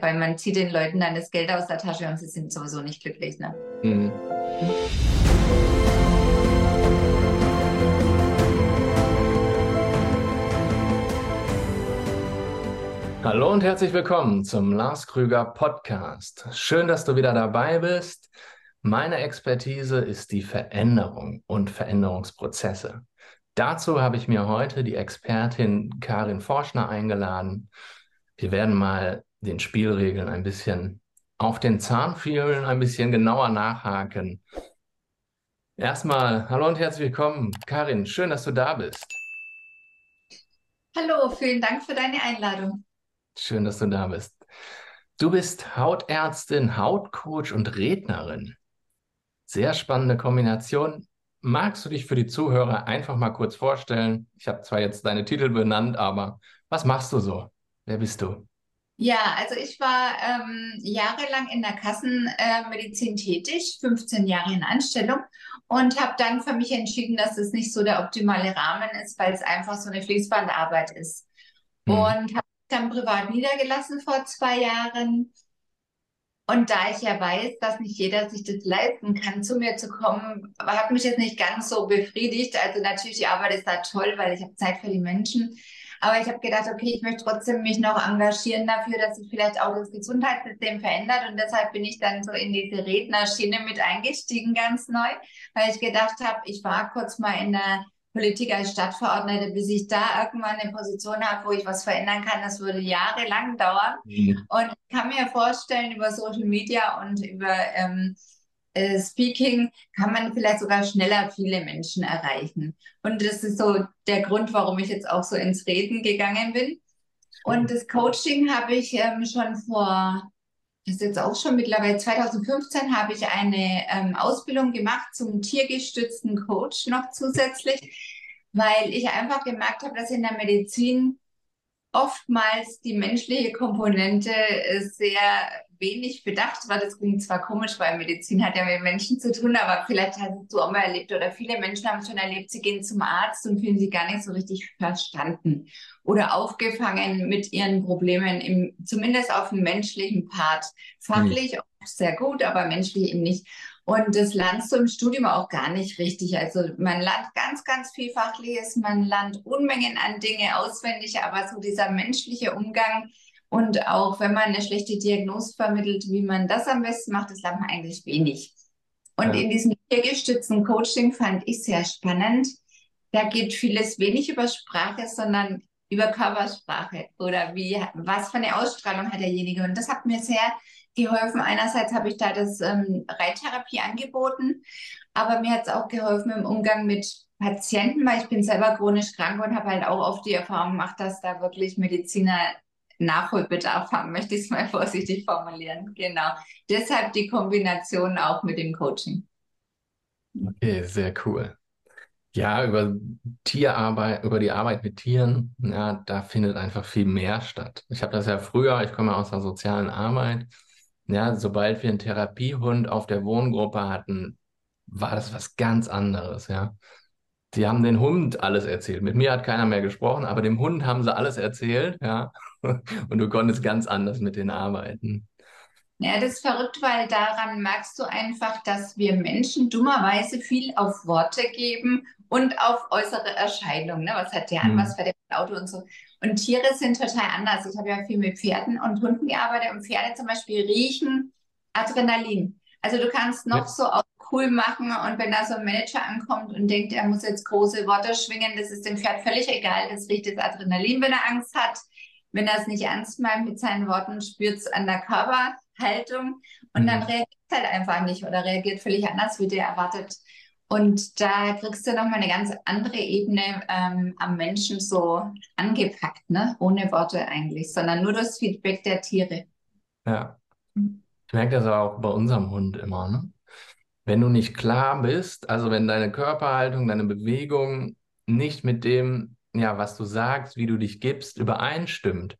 weil man zieht den Leuten dann das Geld aus der Tasche und sie sind sowieso nicht glücklich. Ne? Mhm. Hallo und herzlich willkommen zum Lars Krüger Podcast. Schön, dass du wieder dabei bist. Meine Expertise ist die Veränderung und Veränderungsprozesse. Dazu habe ich mir heute die Expertin Karin Forschner eingeladen. Wir werden mal den Spielregeln ein bisschen auf den Zahn fühlen, ein bisschen genauer nachhaken. Erstmal, hallo und herzlich willkommen. Karin, schön, dass du da bist. Hallo, vielen Dank für deine Einladung. Schön, dass du da bist. Du bist Hautärztin, Hautcoach und Rednerin. Sehr spannende Kombination. Magst du dich für die Zuhörer einfach mal kurz vorstellen? Ich habe zwar jetzt deine Titel benannt, aber was machst du so? Wer bist du? Ja, also ich war ähm, jahrelang in der Kassenmedizin äh, tätig, 15 Jahre in Anstellung und habe dann für mich entschieden, dass es nicht so der optimale Rahmen ist, weil es einfach so eine Fließbandarbeit ist. Mhm. Und habe mich dann privat niedergelassen vor zwei Jahren. Und da ich ja weiß, dass nicht jeder sich das leisten kann, zu mir zu kommen, hat mich jetzt nicht ganz so befriedigt. Also natürlich, die Arbeit ist da toll, weil ich habe Zeit für die Menschen. Aber ich habe gedacht, okay, ich möchte trotzdem mich noch engagieren dafür, dass sich vielleicht auch das Gesundheitssystem verändert. Und deshalb bin ich dann so in diese Rednerschiene mit eingestiegen, ganz neu, weil ich gedacht habe, ich war kurz mal in der Politik als Stadtverordnete, bis ich da irgendwann eine Position habe, wo ich was verändern kann. Das würde jahrelang dauern. Mhm. Und ich kann mir vorstellen, über Social Media und über ähm, äh, Speaking kann man vielleicht sogar schneller viele Menschen erreichen. Und das ist so der Grund, warum ich jetzt auch so ins Reden gegangen bin. Und das Coaching habe ich ähm, schon vor, das ist jetzt auch schon mittlerweile 2015, habe ich eine ähm, Ausbildung gemacht zum tiergestützten Coach noch zusätzlich, weil ich einfach gemerkt habe, dass in der Medizin oftmals die menschliche Komponente äh, sehr wenig bedacht war. Das klingt zwar komisch, weil Medizin hat ja mit Menschen zu tun, aber vielleicht hast du auch mal erlebt oder viele Menschen haben schon erlebt, sie gehen zum Arzt und fühlen sich gar nicht so richtig verstanden oder aufgefangen mit ihren Problemen, im, zumindest auf dem menschlichen Part. Fachlich mhm. sehr gut, aber menschlich eben nicht. Und das lernst du im Studium auch gar nicht richtig. Also man lernt ganz, ganz viel Fachliches, man lernt Unmengen an Dinge auswendig, aber so dieser menschliche Umgang und auch wenn man eine schlechte Diagnose vermittelt, wie man das am besten macht, das lernt man eigentlich wenig. Und ja. in diesem tiergestützten Coaching fand ich sehr spannend. Da geht vieles wenig über Sprache, sondern über Körpersprache oder wie, was für eine Ausstrahlung hat derjenige. Und das hat mir sehr geholfen. Einerseits habe ich da das ähm, Reittherapie angeboten, aber mir hat es auch geholfen im Umgang mit Patienten, weil ich bin selber chronisch krank und habe halt auch oft die Erfahrung gemacht, dass da wirklich Mediziner Nachholbedarf haben, möchte ich es mal vorsichtig formulieren. Genau. Deshalb die Kombination auch mit dem Coaching. Okay, sehr cool. Ja, über Tierarbeit, über die Arbeit mit Tieren, ja, da findet einfach viel mehr statt. Ich habe das ja früher, ich komme aus der sozialen Arbeit, ja, sobald wir einen Therapiehund auf der Wohngruppe hatten, war das was ganz anderes, ja. Die haben den Hund alles erzählt. Mit mir hat keiner mehr gesprochen, aber dem Hund haben sie alles erzählt, ja. Und du konntest ganz anders mit denen arbeiten. Ja, das ist verrückt, weil daran merkst du einfach, dass wir Menschen dummerweise viel auf Worte geben und auf äußere Erscheinungen. Ne? Was hat der an, mhm. was fährt der Auto und so. Und Tiere sind total anders. Ich habe ja viel mit Pferden und Hunden gearbeitet und Pferde zum Beispiel riechen Adrenalin. Also du kannst noch ja. so auch cool machen und wenn da so ein Manager ankommt und denkt, er muss jetzt große Worte schwingen, das ist dem Pferd völlig egal. Das riecht das Adrenalin, wenn er Angst hat. Wenn er es nicht ernst meint mit seinen Worten, spürt es an der Körperhaltung und mhm. dann reagiert es halt einfach nicht oder reagiert völlig anders, wie der erwartet. Und da kriegst du nochmal eine ganz andere Ebene ähm, am Menschen so angepackt, ne? ohne Worte eigentlich, sondern nur das Feedback der Tiere. Ja. Ich merke das auch bei unserem Hund immer. Ne? Wenn du nicht klar bist, also wenn deine Körperhaltung, deine Bewegung nicht mit dem ja, was du sagst, wie du dich gibst, übereinstimmt,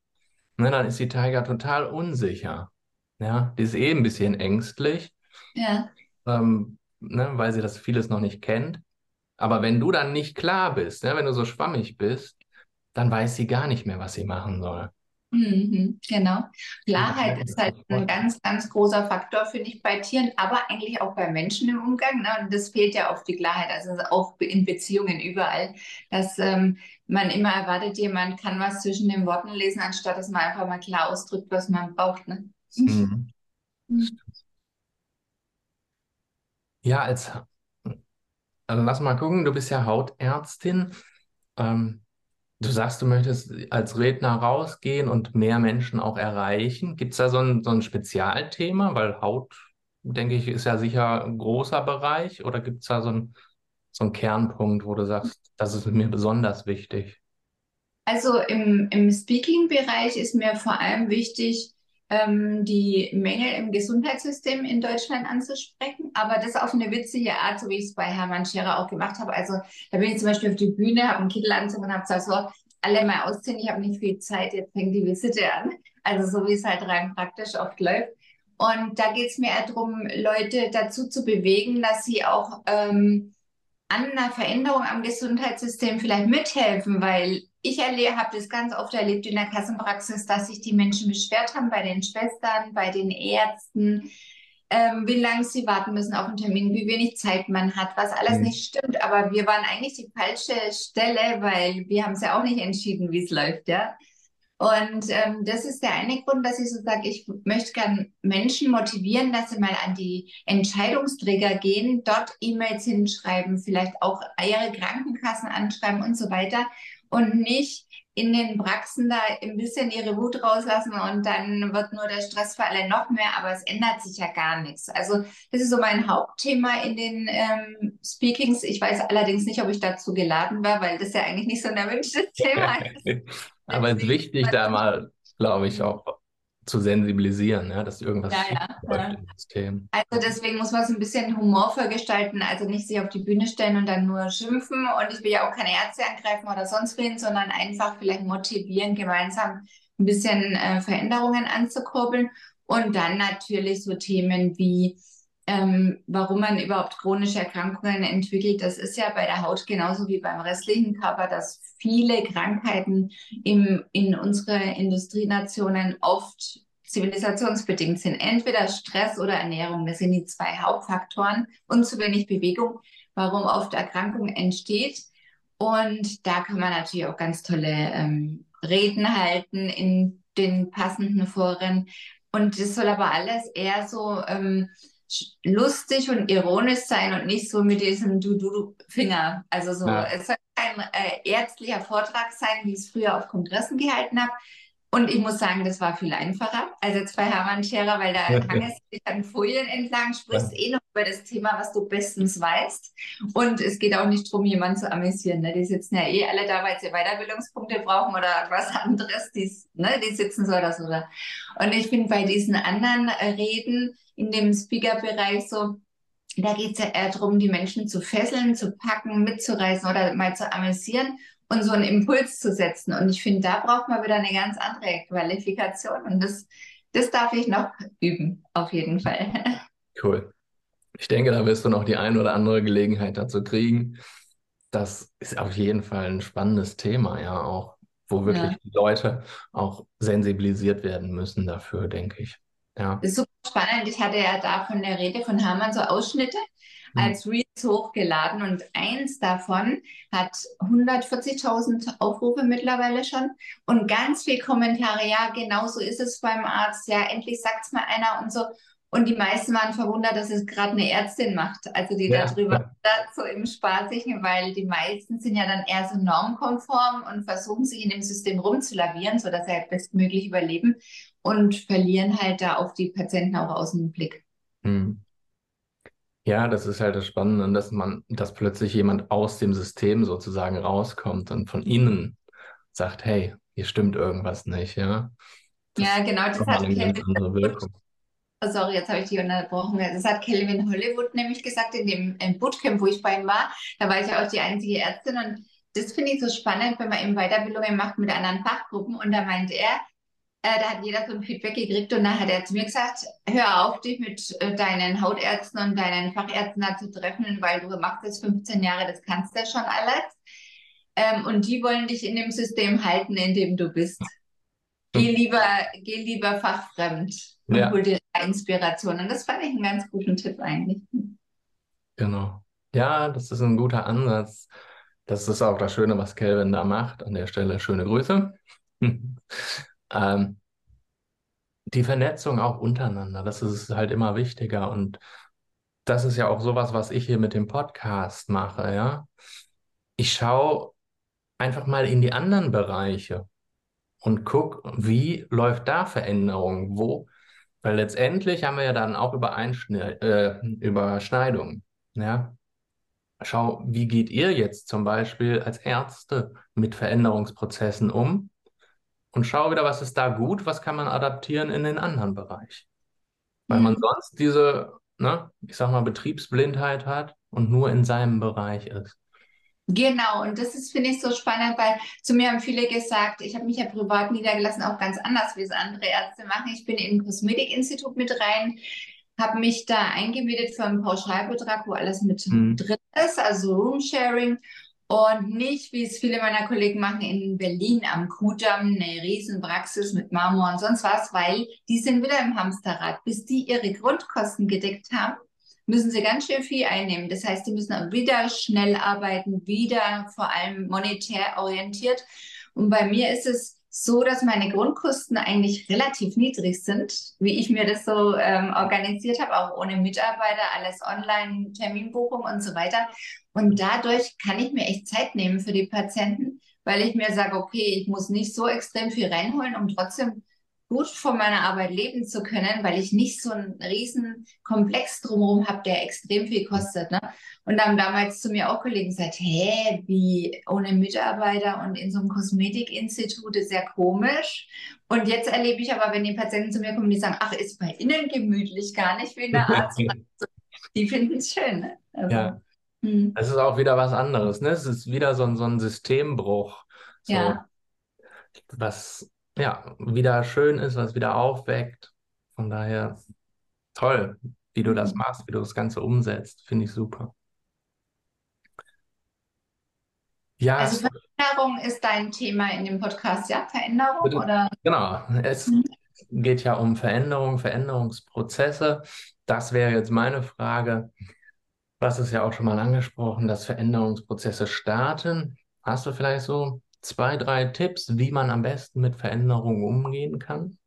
ne, dann ist die Tiger total unsicher. Ja, die ist eh ein bisschen ängstlich. Ja. Ähm, ne, weil sie das vieles noch nicht kennt. Aber wenn du dann nicht klar bist, ne, wenn du so schwammig bist, dann weiß sie gar nicht mehr, was sie machen soll. Mhm, genau. Klarheit ist halt ein ganz, ganz großer Faktor, finde ich, bei Tieren, aber eigentlich auch bei Menschen im Umgang. Ne? Und das fehlt ja oft die Klarheit, also auch in Beziehungen überall, dass ähm, man immer erwartet, jemand kann was zwischen den Worten lesen, anstatt dass man einfach mal klar ausdrückt, was man braucht. Ne? Mhm. Mhm. Ja, als, also lass mal gucken, du bist ja Hautärztin. Ähm, Du sagst, du möchtest als Redner rausgehen und mehr Menschen auch erreichen. Gibt es da so ein, so ein Spezialthema? Weil Haut, denke ich, ist ja sicher ein großer Bereich. Oder gibt es da so ein, so einen Kernpunkt, wo du sagst, das ist mir besonders wichtig? Also im, im Speaking-Bereich ist mir vor allem wichtig, ähm, die Mängel im Gesundheitssystem in Deutschland anzusprechen, aber das auf eine witzige Art, so wie ich es bei Hermann Scherer auch gemacht habe. Also da bin ich zum Beispiel auf die Bühne, habe einen Kittelanzug und habe gesagt, so, alle mal ausziehen, ich habe nicht viel Zeit, jetzt fängt die Visite an. Also so wie es halt rein praktisch oft läuft. Und da geht es mir darum, Leute dazu zu bewegen, dass sie auch ähm, an einer Veränderung am Gesundheitssystem vielleicht mithelfen, weil ich habe das ganz oft erlebt in der Kassenpraxis, dass sich die Menschen beschwert haben bei den Schwestern, bei den Ärzten, ähm, wie lange sie warten müssen auf einen Termin, wie wenig Zeit man hat, was alles mhm. nicht stimmt. Aber wir waren eigentlich die falsche Stelle, weil wir haben es ja auch nicht entschieden, wie es läuft, ja. Und ähm, das ist der eine Grund, dass ich so sage, ich möchte gern Menschen motivieren, dass sie mal an die Entscheidungsträger gehen, dort E-Mails hinschreiben, vielleicht auch ihre Krankenkassen anschreiben und so weiter und nicht in den Praxen da ein bisschen ihre Wut rauslassen und dann wird nur der Stress für alle noch mehr, aber es ändert sich ja gar nichts. Also das ist so mein Hauptthema in den ähm, Speakings. Ich weiß allerdings nicht, ob ich dazu geladen war, weil das ja eigentlich nicht so ein erwünschtes Thema ist. aber es ist wichtig, da mal, glaube ich, auch zu sensibilisieren, ja, dass irgendwas ja, ja, im System. Also deswegen muss man es ein bisschen humorvoll gestalten, also nicht sich auf die Bühne stellen und dann nur schimpfen. Und ich will ja auch keine Ärzte angreifen oder sonst wen, sondern einfach vielleicht motivieren, gemeinsam ein bisschen äh, Veränderungen anzukurbeln. Und dann natürlich so Themen wie ähm, warum man überhaupt chronische Erkrankungen entwickelt. Das ist ja bei der Haut genauso wie beim restlichen Körper, dass viele Krankheiten im, in unsere Industrienationen oft zivilisationsbedingt sind. Entweder Stress oder Ernährung, das sind die zwei Hauptfaktoren und zu wenig Bewegung, warum oft Erkrankung entsteht. Und da kann man natürlich auch ganz tolle ähm, Reden halten in den passenden Foren. Und das soll aber alles eher so ähm, lustig und ironisch sein und nicht so mit diesem Du-Du-Finger. Also so, ja. es soll kein äh, ärztlicher Vortrag sein, wie ich es früher auf Kongressen gehalten habe. Und ich muss sagen, das war viel einfacher als jetzt bei Hermann Scherer, weil da hangest du dich an Folien entlang, sprichst ja. eh noch über das Thema, was du bestens weißt. Und es geht auch nicht darum, jemanden zu amüsieren. Ne? Die sitzen ja eh alle da, weil sie Weiterbildungspunkte brauchen oder was anderes. Die, ne? die sitzen so oder so da. Und ich finde bei diesen anderen Reden, in dem Speaker-Bereich so, da geht es ja eher darum, die Menschen zu fesseln, zu packen, mitzureißen oder mal zu amüsieren und so einen Impuls zu setzen. Und ich finde, da braucht man wieder eine ganz andere Qualifikation. Und das, das darf ich noch üben, auf jeden Fall. Cool. Ich denke, da wirst du noch die ein oder andere Gelegenheit dazu kriegen. Das ist auf jeden Fall ein spannendes Thema, ja, auch, wo wirklich ja. die Leute auch sensibilisiert werden müssen dafür, denke ich. Ja. Das ist super spannend. Ich hatte ja da von der Rede von Hermann so Ausschnitte. Als Reels hochgeladen und eins davon hat 140.000 Aufrufe mittlerweile schon und ganz viel Kommentare. Ja, genau so ist es beim Arzt. Ja, endlich sagt es mal einer und so. Und die meisten waren verwundert, dass es gerade eine Ärztin macht, also die ja, darüber ja. so im Spaßigen, weil die meisten sind ja dann eher so normkonform und versuchen sich in dem System rumzulavieren, sodass sie halt bestmöglich überleben und verlieren halt da auf die Patienten auch aus dem Blick. Hm. Ja, das ist halt das Spannende, dass man, dass plötzlich jemand aus dem System sozusagen rauskommt und von innen sagt, hey, hier stimmt irgendwas nicht, ja. Das ja, genau, das hat Wirkung. Oh, sorry, jetzt habe ich dich unterbrochen. Das hat Kelvin Hollywood nämlich gesagt in dem im Bootcamp, wo ich bei ihm war. Da war ich ja auch die einzige Ärztin und das finde ich so spannend, wenn man eben Weiterbildungen macht mit anderen Fachgruppen. Und da meint er, äh, da hat jeder so ein Feedback gekriegt und dann hat er zu mir gesagt, hör auf, dich mit äh, deinen Hautärzten und deinen Fachärzten da zu treffen, weil du machst das 15 Jahre, das kannst du ja schon alles. Ähm, und die wollen dich in dem System halten, in dem du bist. Geh lieber, geh lieber fachfremd und Ja. hol dir Inspiration. Und das fand ich einen ganz guten Tipp eigentlich. Genau. Ja, das ist ein guter Ansatz. Das ist auch das Schöne, was Kelvin da macht. An der Stelle schöne Grüße. Ähm, die Vernetzung auch untereinander, das ist halt immer wichtiger. Und das ist ja auch sowas, was ich hier mit dem Podcast mache, ja. Ich schaue einfach mal in die anderen Bereiche und guck, wie läuft da Veränderung, wo? Weil letztendlich haben wir ja dann auch Übereinschne äh, Überschneidungen, ja. Schau, wie geht ihr jetzt zum Beispiel als Ärzte mit Veränderungsprozessen um? Und schau wieder, was ist da gut, was kann man adaptieren in den anderen Bereich. Weil man Mhm. sonst diese, ne, ich sag mal, Betriebsblindheit hat und nur in seinem Bereich ist. Genau, und das ist, finde ich, so spannend, weil zu mir haben viele gesagt, ich habe mich ja privat niedergelassen, auch ganz anders, wie es andere Ärzte machen. Ich bin in ein Kosmetikinstitut mit rein, habe mich da eingemietet für einen Pauschalbetrag, wo alles mit Mhm. drin ist, also Roomsharing. Und nicht, wie es viele meiner Kollegen machen, in Berlin am Kudamm, eine riesen Praxis mit Marmor und sonst was, weil die sind wieder im Hamsterrad. Bis die ihre Grundkosten gedeckt haben, müssen sie ganz schön viel einnehmen. Das heißt, die müssen wieder schnell arbeiten, wieder vor allem monetär orientiert. Und bei mir ist es so, dass meine Grundkosten eigentlich relativ niedrig sind, wie ich mir das so ähm, organisiert habe, auch ohne Mitarbeiter, alles online, Terminbuchung und so weiter. Und dadurch kann ich mir echt Zeit nehmen für die Patienten, weil ich mir sage, okay, ich muss nicht so extrem viel reinholen, um trotzdem gut von meiner Arbeit leben zu können, weil ich nicht so einen riesen Komplex drumherum habe, der extrem viel kostet. Ne? Und haben damals zu mir auch Kollegen gesagt, hä, wie ohne Mitarbeiter und in so einem Kosmetikinstitut ist ja komisch. Und jetzt erlebe ich aber, wenn die Patienten zu mir kommen, die sagen, ach, ist bei Ihnen gemütlich, gar nicht wie in der Arztpraxis. Die finden es schön. Ne? Also, Ja, hm, es ist auch wieder was anderes, ne? Es ist wieder so ein, so ein Systembruch, so ja. was ja wieder schön ist, was wieder aufweckt. Von daher toll, wie du das Mhm. machst, wie du das Ganze umsetzt, finde ich super. Ja, Also Veränderung ist dein Thema in dem Podcast, ja? Veränderung oder? genau, es Mhm. geht ja um Veränderung, Veränderungsprozesse. Das wäre jetzt meine Frage. Was ist ja auch schon mal angesprochen, dass Veränderungsprozesse starten. Hast du vielleicht so zwei, drei Tipps, wie man am besten mit Veränderungen umgehen kann?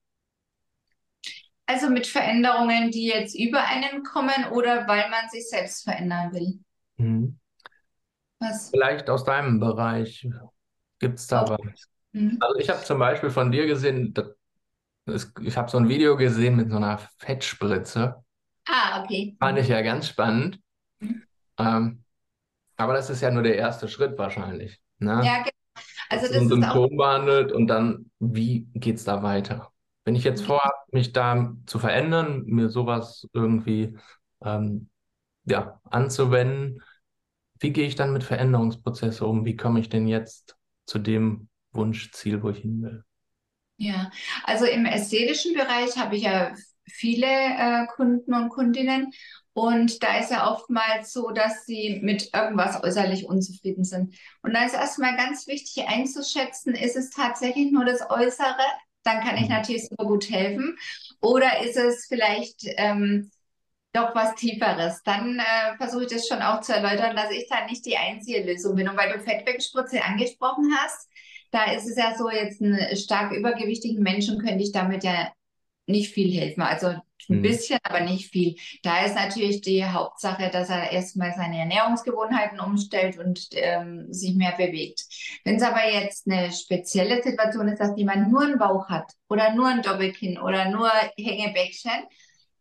Also mit Veränderungen, die jetzt über einen kommen oder weil man sich selbst verändern will. Mhm. Was? Vielleicht aus deinem Bereich gibt es da Auch. was? Mhm. Also ich habe zum Beispiel von dir gesehen, das, ich habe so ein Video gesehen mit so einer Fettspritze. Ah, okay. Fand ich ja ganz spannend. Mhm. Ähm, aber das ist ja nur der erste Schritt wahrscheinlich. Ne? Ja, genau. Also das ein Symptom behandelt und dann, wie geht es da weiter? Wenn ich jetzt vorhabe, mich da zu verändern, mir sowas irgendwie ähm, ja, anzuwenden, wie gehe ich dann mit Veränderungsprozessen um? Wie komme ich denn jetzt zu dem Wunschziel, wo ich hin will? ja. Also im ästhetischen Bereich habe ich ja viele äh, Kunden und Kundinnen und da ist ja oftmals so, dass sie mit irgendwas äußerlich unzufrieden sind. Und da ist erstmal ganz wichtig einzuschätzen, ist es tatsächlich nur das Äußere? Dann kann ich Mhm. natürlich super gut helfen. Oder ist es vielleicht ähm, doch was Tieferes. Dann äh, versuche ich das schon auch zu erläutern, dass ich da nicht die einzige Lösung bin. Und weil du Fettwegspritze angesprochen hast, da ist es ja so, jetzt einen stark übergewichtigen Menschen könnte ich damit ja nicht viel helfen. Also ein Mhm. bisschen, aber nicht viel. Da ist natürlich die Hauptsache, dass er erstmal seine Ernährungsgewohnheiten umstellt und ähm, sich mehr bewegt. Wenn es aber jetzt eine spezielle Situation ist, dass jemand nur einen Bauch hat oder nur ein Doppelkinn oder nur Hängebäckchen,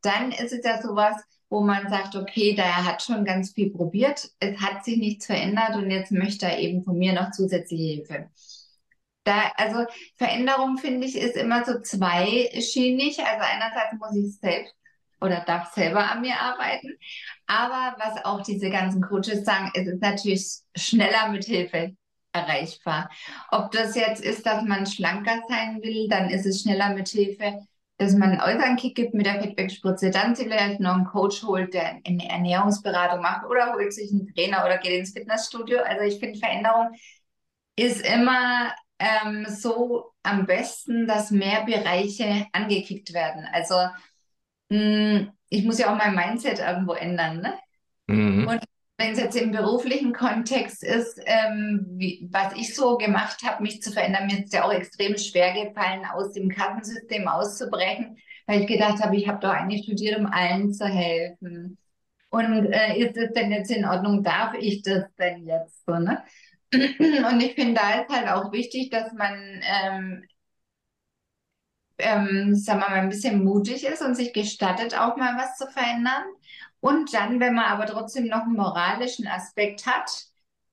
dann ist es ja sowas, wo man sagt, okay, der hat schon ganz viel probiert, es hat sich nichts verändert und jetzt möchte er eben von mir noch zusätzliche Hilfe. Da, also Veränderung, finde ich, ist immer so zweischienig. Also einerseits muss ich selbst oder darf selber an mir arbeiten, aber was auch diese ganzen Coaches sagen, es ist natürlich schneller mit Hilfe erreichbar. Ob das jetzt ist, dass man schlanker sein will, dann ist es schneller mit Hilfe dass man einen äußeren Kick gibt mit der Feedback-Spritze, dann vielleicht noch einen Coach holt, der eine Ernährungsberatung macht oder holt sich einen Trainer oder geht ins Fitnessstudio. Also ich finde, Veränderung ist immer ähm, so am besten, dass mehr Bereiche angekickt werden. Also mh, mm, ich muss ja auch mein Mindset irgendwo ändern. Ne? Mhm. Und wenn es jetzt im beruflichen Kontext ist, ähm, wie, was ich so gemacht habe, mich zu verändern, mir ist ja auch extrem schwer gefallen, aus dem Kassensystem auszubrechen, weil ich gedacht habe, ich habe doch eigentlich studiert, um allen zu helfen. Und äh, ist es denn jetzt in Ordnung? Darf ich das denn jetzt so? Ne? Und ich finde, da ist halt auch wichtig, dass man, ähm, ähm, sagen wir mal, ein bisschen mutig ist und sich gestattet, auch mal was zu verändern. Und dann, wenn man aber trotzdem noch einen moralischen Aspekt hat,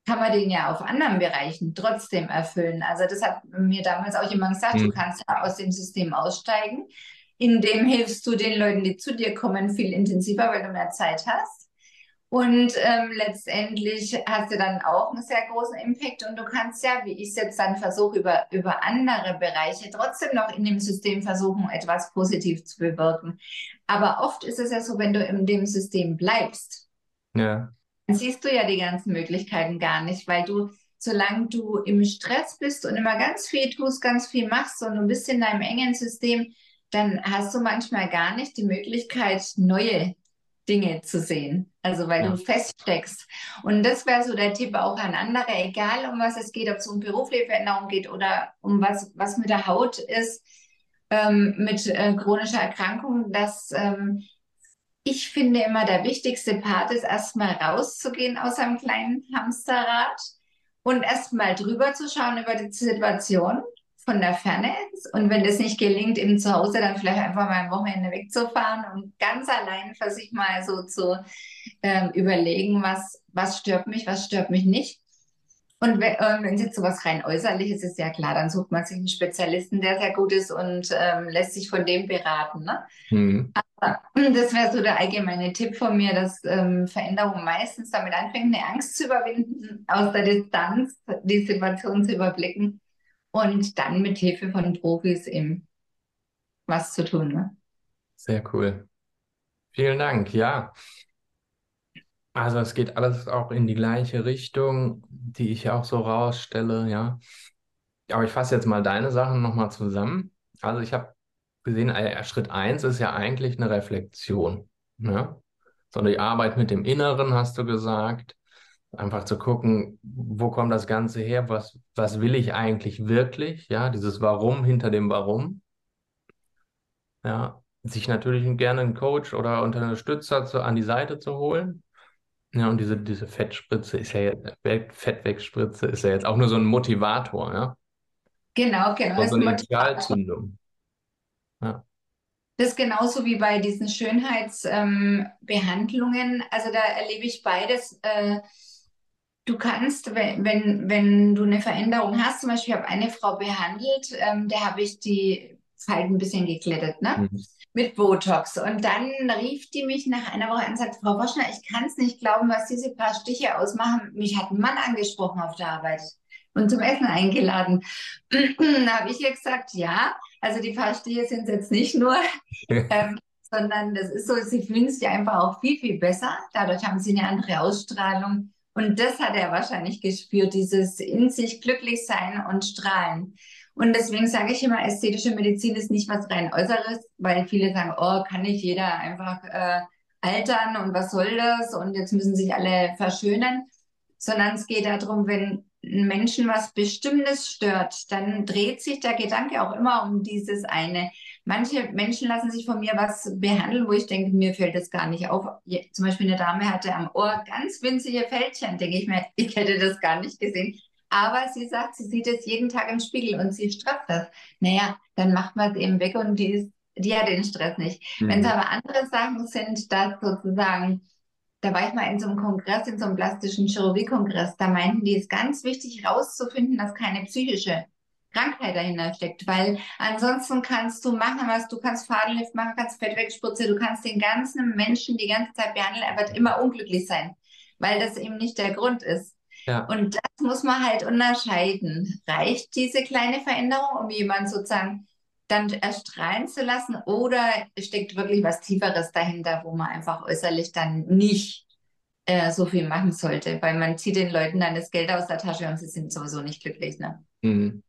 kann man den ja auf anderen Bereichen trotzdem erfüllen. Also das hat mir damals auch jemand gesagt, mhm. du kannst ja aus dem System aussteigen. In dem hilfst du den Leuten, die zu dir kommen, viel intensiver, weil du mehr Zeit hast. Und ähm, letztendlich hast du dann auch einen sehr großen Impact und du kannst ja, wie ich es jetzt dann versuche, über, über andere Bereiche trotzdem noch in dem System versuchen, etwas positiv zu bewirken. Aber oft ist es ja so, wenn du in dem System bleibst, ja. dann siehst du ja die ganzen Möglichkeiten gar nicht, weil du, solange du im Stress bist und immer ganz viel tust, ganz viel machst und du bist in deinem engen System, dann hast du manchmal gar nicht die Möglichkeit, neue Dinge zu sehen. Also weil ja. du feststeckst. Und das wäre so der Tipp auch an andere, egal um was es geht, ob es um berufliche Veränderung geht oder um was, was mit der Haut ist, ähm, mit äh, chronischer Erkrankung, dass ähm, ich finde immer der wichtigste Part ist, erstmal rauszugehen aus einem kleinen Hamsterrad und erstmal drüber zu schauen über die Situation von der Ferne und wenn das nicht gelingt, eben zu Hause dann vielleicht einfach mal ein Wochenende wegzufahren und ganz allein für sich mal so zu ähm, überlegen, was, was stört mich, was stört mich nicht. Und wenn, äh, wenn es jetzt sowas rein äußerliches ist, ja klar, dann sucht man sich einen Spezialisten, der sehr gut ist und ähm, lässt sich von dem beraten. Ne? Mhm. Aber das wäre so der allgemeine Tipp von mir, dass ähm, Veränderung meistens damit anfängt, eine Angst zu überwinden, aus der Distanz die Situation zu überblicken und dann mit Hilfe von Profis eben was zu tun. Ne? Sehr cool. Vielen Dank. Ja. Also es geht alles auch in die gleiche Richtung, die ich auch so rausstelle, ja. Aber ich fasse jetzt mal deine Sachen nochmal zusammen. Also ich habe gesehen, äh, Schritt 1 ist ja eigentlich eine Reflexion. Ne? So die Arbeit mit dem Inneren, hast du gesagt. Einfach zu gucken, wo kommt das Ganze her? Was, was will ich eigentlich wirklich? Ja, dieses Warum hinter dem Warum. Ja, sich natürlich gerne einen Coach oder Unterstützer zu, an die Seite zu holen. Ja, und diese, diese Fettspritze ist ja jetzt, Fettwegspritze ist ja jetzt auch nur so ein Motivator, ja. Genau, genau. So eine Initialzündung. Ja. Das ist genauso wie bei diesen Schönheitsbehandlungen. Ähm, also da erlebe ich beides. Äh, Du kannst, wenn, wenn, wenn du eine Veränderung hast, zum Beispiel, ich habe eine Frau behandelt, ähm, der habe ich die Falten ein bisschen geklettet, ne? Mhm. Mit Botox. Und dann rief die mich nach einer Woche an und sagt, Frau Woschner, ich kann es nicht glauben, was diese paar Stiche ausmachen. Mich hat ein Mann angesprochen auf der Arbeit und zum Essen eingeladen. da habe ich ihr gesagt, ja, also die paar Stiche sind jetzt nicht nur, ähm, sondern das ist so, sie fühlen sich einfach auch viel, viel besser. Dadurch haben sie eine andere Ausstrahlung. Und das hat er wahrscheinlich gespürt, dieses in sich glücklich sein und strahlen. Und deswegen sage ich immer, ästhetische Medizin ist nicht was rein Äußeres, weil viele sagen, oh, kann nicht jeder einfach äh, altern und was soll das? Und jetzt müssen sich alle verschönern. Sondern es geht darum, wenn Menschen was Bestimmtes stört, dann dreht sich der Gedanke auch immer um dieses eine. Manche Menschen lassen sich von mir was behandeln, wo ich denke, mir fällt das gar nicht auf. Zum Beispiel eine Dame hatte am Ohr ganz winzige Fältchen, denke ich mir, ich hätte das gar nicht gesehen. Aber sie sagt, sie sieht es jeden Tag im Spiegel und sie stresst das. Naja, dann macht man es eben weg und die, ist, die hat den Stress nicht. Mhm. Wenn es aber andere Sachen sind, dass sozusagen, da war ich mal in so einem Kongress, in so einem plastischen Chirurgie-Kongress, da meinten die, es ist ganz wichtig herauszufinden, dass keine psychische Krankheit dahinter steckt, weil ansonsten kannst du machen, was du kannst Fadenlift machen, kannst Fettwegspritze, du kannst den ganzen Menschen die ganze Zeit behandeln, er wird immer unglücklich sein, weil das eben nicht der Grund ist. Ja. Und das muss man halt unterscheiden. Reicht diese kleine Veränderung, um jemanden sozusagen dann erstrahlen zu lassen oder steckt wirklich was Tieferes dahinter, wo man einfach äußerlich dann nicht äh, so viel machen sollte, weil man zieht den Leuten dann das Geld aus der Tasche und sie sind sowieso nicht glücklich. Ne? Mhm.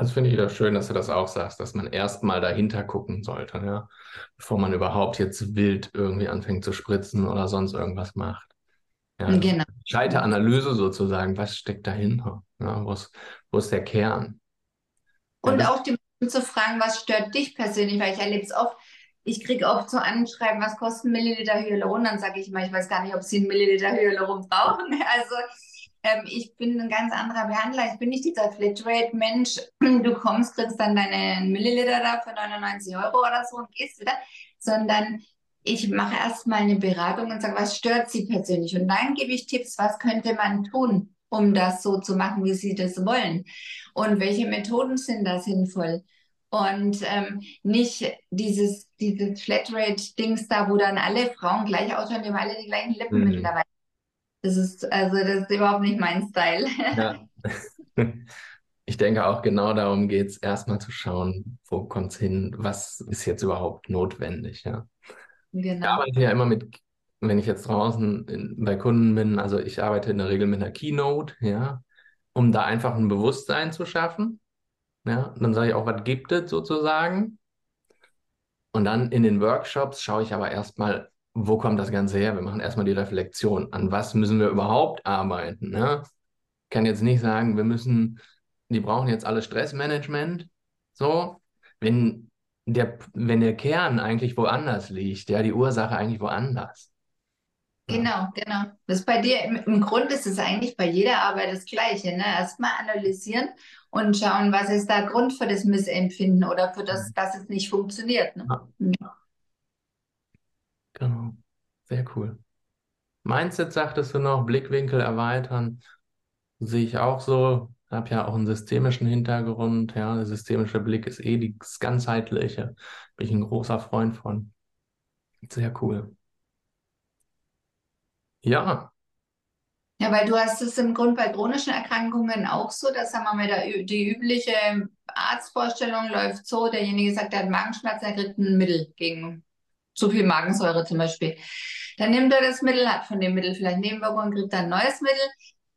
Das finde ich wieder schön, dass du das auch sagst, dass man erstmal dahinter gucken sollte, ja, bevor man überhaupt jetzt wild irgendwie anfängt zu spritzen oder sonst irgendwas macht. Ja, genau. Scheiteranalyse sozusagen, was steckt dahinter? Ja, wo, ist, wo ist der Kern? Und ja, auch die Menschen zu fragen, was stört dich persönlich, weil ich erlebe es oft, ich kriege oft so Anschreiben, was kostet ein Milliliter Hyaluron? Dann sage ich immer, ich weiß gar nicht, ob sie einen Milliliter Hyaluron brauchen. Also ähm, ich bin ein ganz anderer Behandler. Ich bin nicht dieser Flatrate-Mensch. Du kommst, kriegst dann deinen Milliliter da für 99 Euro oder so und gehst wieder. Sondern ich mache erstmal eine Beratung und sage, was stört Sie persönlich? Und dann gebe ich Tipps, was könnte man tun, um das so zu machen, wie Sie das wollen? Und welche Methoden sind da sinnvoll? Und ähm, nicht dieses, dieses Flatrate-Dings da, wo dann alle Frauen gleich ausschauen, die haben alle die gleichen Lippen mhm. mittlerweile. Das ist, also das ist überhaupt nicht mein Style. Ja. Ich denke auch genau darum geht es, erstmal zu schauen, wo kommt es hin, was ist jetzt überhaupt notwendig, ja. Genau. Ich arbeite ja immer mit, wenn ich jetzt draußen in, bei Kunden bin, also ich arbeite in der Regel mit einer Keynote, ja, um da einfach ein Bewusstsein zu schaffen. Ja, dann sage ich auch, was gibt es sozusagen? Und dann in den Workshops schaue ich aber erstmal, wo kommt das Ganze her? Wir machen erstmal die Reflexion. An was müssen wir überhaupt arbeiten? Ne? Ich kann jetzt nicht sagen, wir müssen, die brauchen jetzt alle Stressmanagement. So, wenn der, wenn der Kern eigentlich woanders liegt, ja, die Ursache eigentlich woanders. Genau, genau. Das ist bei dir, im, im Grund ist es eigentlich bei jeder Arbeit das Gleiche. Ne? Erstmal analysieren und schauen, was ist der Grund für das Missempfinden oder für das, mhm. dass es nicht funktioniert. Ne? Ja. Genau, sehr cool. Mindset sagtest du noch, Blickwinkel erweitern, sehe ich auch so. Ich habe ja auch einen systemischen Hintergrund. Ja, der systemische Blick ist eh das ganzheitliche. Bin ich ein großer Freund von. Sehr cool. Ja. Ja, weil du hast es im Grund bei chronischen Erkrankungen auch so, dass sagen wir der, die übliche Arztvorstellung läuft so, derjenige sagt, er hat Magenschmerzen, er kriegt ein Mittel gegen zu viel Magensäure zum Beispiel. Dann nimmt er das Mittel, hat von dem Mittel vielleicht Nebenwirkungen, kriegt dann ein neues Mittel.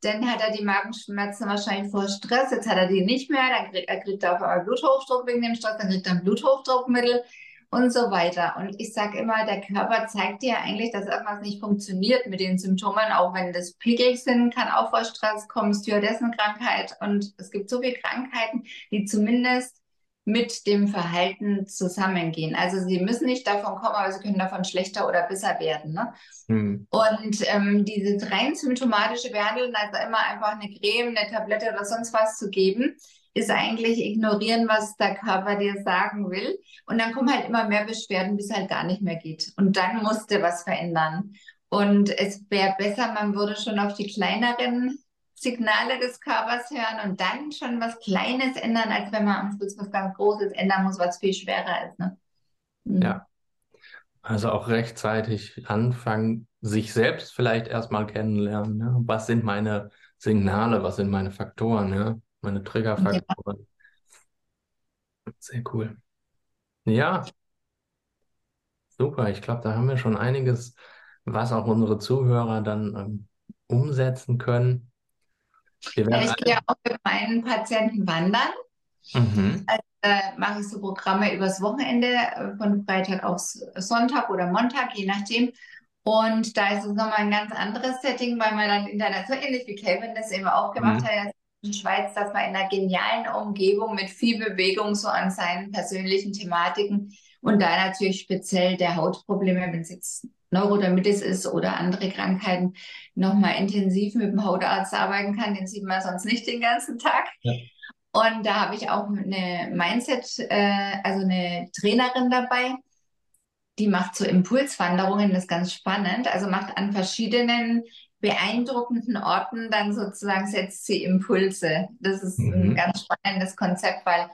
Dann hat er die Magenschmerzen wahrscheinlich vor Stress. Jetzt hat er die nicht mehr. Dann kriegt er kriegt auf einmal Bluthochdruck wegen dem Stress. Dann kriegt er ein Bluthochdruckmittel und so weiter. Und ich sage immer, der Körper zeigt dir eigentlich, dass irgendwas nicht funktioniert mit den Symptomen, auch wenn das Pickel sind, kann auch vor Stress kommen, Stewardessen-Krankheit. Und es gibt so viele Krankheiten, die zumindest mit dem Verhalten zusammengehen. Also sie müssen nicht davon kommen, aber sie können davon schlechter oder besser werden. Ne? Mhm. Und ähm, diese rein symptomatische Behandeln, also immer einfach eine Creme, eine Tablette oder sonst was zu geben, ist eigentlich ignorieren, was der Körper dir sagen will. Und dann kommen halt immer mehr Beschwerden, bis es halt gar nicht mehr geht. Und dann musste was verändern. Und es wäre besser, man würde schon auf die kleineren Signale des Körpers hören und dann schon was Kleines ändern, als wenn man am Schluss was ganz Großes ändern muss, was viel schwerer ist. Ne? Mhm. Ja. Also auch rechtzeitig anfangen, sich selbst vielleicht erstmal kennenlernen. Ne? Was sind meine Signale, was sind meine Faktoren, ne? meine Triggerfaktoren. Ja. Sehr cool. Ja, super. Ich glaube, da haben wir schon einiges, was auch unsere Zuhörer dann ähm, umsetzen können. Ja, ich gehe auch mit meinen Patienten wandern. Mhm. Also, äh, mache ich so Programme übers Wochenende, äh, von Freitag auf Sonntag oder Montag, je nachdem. Und da ist es nochmal ein ganz anderes Setting, weil man dann international, so ähnlich wie Kevin das eben auch gemacht mhm. hat, in der Schweiz, dass man in einer genialen Umgebung mit viel Bewegung so an seinen persönlichen Thematiken und da natürlich speziell der Hautprobleme, wenn es jetzt Neurodermitis ist oder andere Krankheiten, nochmal intensiv mit dem Hautarzt arbeiten kann. Den sieht man sonst nicht den ganzen Tag. Ja. Und da habe ich auch eine Mindset, äh, also eine Trainerin dabei, die macht so Impulswanderungen, das ist ganz spannend. Also macht an verschiedenen beeindruckenden Orten dann sozusagen setzt sie Impulse. Das ist mhm. ein ganz spannendes Konzept, weil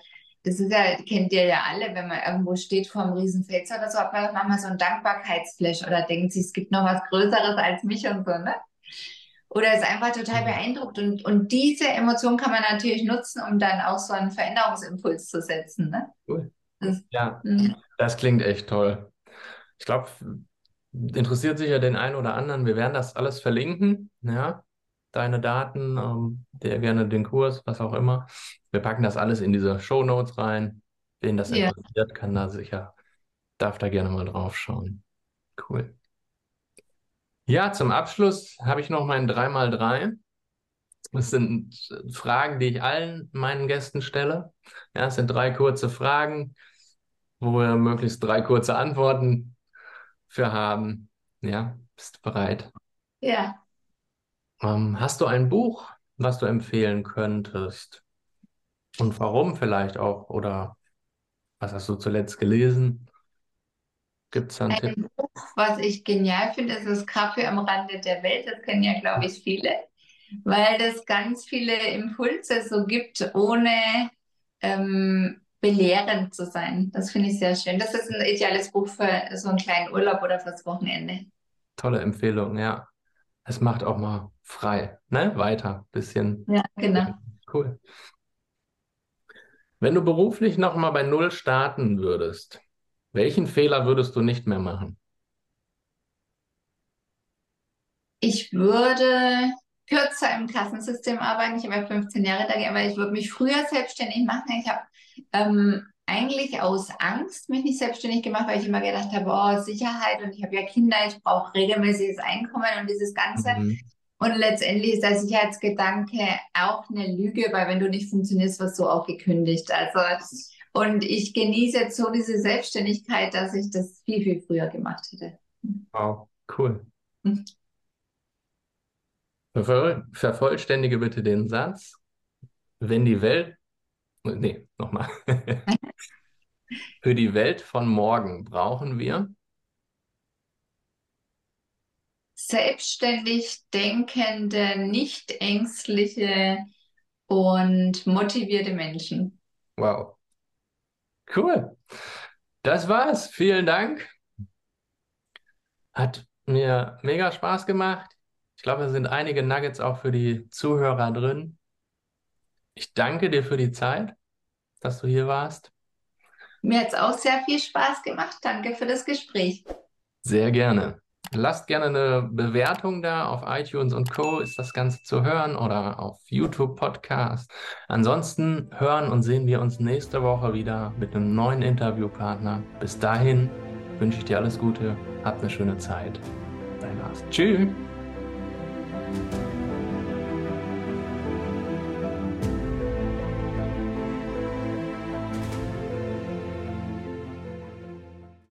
das ist ja, kennt ihr ja alle, wenn man irgendwo steht vor einem Riesenfels oder so, hat man manchmal so ein Dankbarkeitsflash oder denkt sich, es gibt noch was Größeres als mich und so, ne? Oder ist einfach total mhm. beeindruckt. Und, und diese Emotion kann man natürlich nutzen, um dann auch so einen Veränderungsimpuls zu setzen. Ne? Cool. Das, ja, mh. das klingt echt toll. Ich glaube, interessiert sich ja den einen oder anderen. Wir werden das alles verlinken, ja, deine Daten, ähm, der gerne den Kurs, was auch immer. Wir packen das alles in diese Show Notes rein. Wen das Ja. interessiert, kann da sicher, darf da gerne mal drauf schauen. Cool. Ja, zum Abschluss habe ich noch mein 3x3. Das sind Fragen, die ich allen meinen Gästen stelle. Ja, es sind drei kurze Fragen, wo wir möglichst drei kurze Antworten für haben. Ja, bist du bereit? Ja. Ähm, hast du ein Buch, was du empfehlen könntest? Und warum vielleicht auch? Oder was hast du zuletzt gelesen? Gibt es da einen Tipp? Ein Buch, was ich genial finde, ist das Kaffee am Rande der Welt. Das kennen ja, glaube ich, viele, weil das ganz viele Impulse so gibt, ohne ähm, belehrend zu sein. Das finde ich sehr schön. Das ist ein ideales Buch für so einen kleinen Urlaub oder fürs Wochenende. Tolle Empfehlung, ja. Es macht auch mal frei, ne? Weiter, bisschen. Ja, genau. Cool. Wenn du beruflich noch mal bei Null starten würdest, welchen Fehler würdest du nicht mehr machen? Ich würde kürzer im Kassensystem arbeiten. Ich habe ja 15 Jahre da gearbeitet. Ich würde mich früher selbstständig machen. Ich habe ähm, eigentlich aus Angst mich nicht selbstständig gemacht, weil ich immer gedacht habe, oh, Sicherheit und ich habe ja Kinder, ich brauche regelmäßiges Einkommen und dieses Ganze. Mhm. Und letztendlich ist der Sicherheitsgedanke auch eine Lüge, weil wenn du nicht funktionierst, wirst du auch gekündigt. Also, und ich genieße jetzt so diese Selbstständigkeit, dass ich das viel, viel früher gemacht hätte. Wow, cool. Vervoll- Vervollständige bitte den Satz. Wenn die Welt, nee, nochmal. Für die Welt von morgen brauchen wir, Selbstständig denkende, nicht ängstliche und motivierte Menschen. wow, cool. Das war's. Vielen Dank. Hat mir mega Spaß gemacht. Ich glaube, da sind einige Nuggets auch für die Zuhörer drin. Ich danke dir für die Zeit, dass du hier warst. Mir hat es auch sehr viel Spaß gemacht. Danke für das Gespräch. Sehr gerne. Lasst gerne eine Bewertung da auf iTunes und Co. ist das Ganze zu hören oder auf YouTube Podcast. Ansonsten hören und sehen wir uns nächste Woche wieder mit einem neuen Interviewpartner. Bis dahin wünsche ich dir alles Gute, habt eine schöne Zeit. Dein Lars. Tschüss.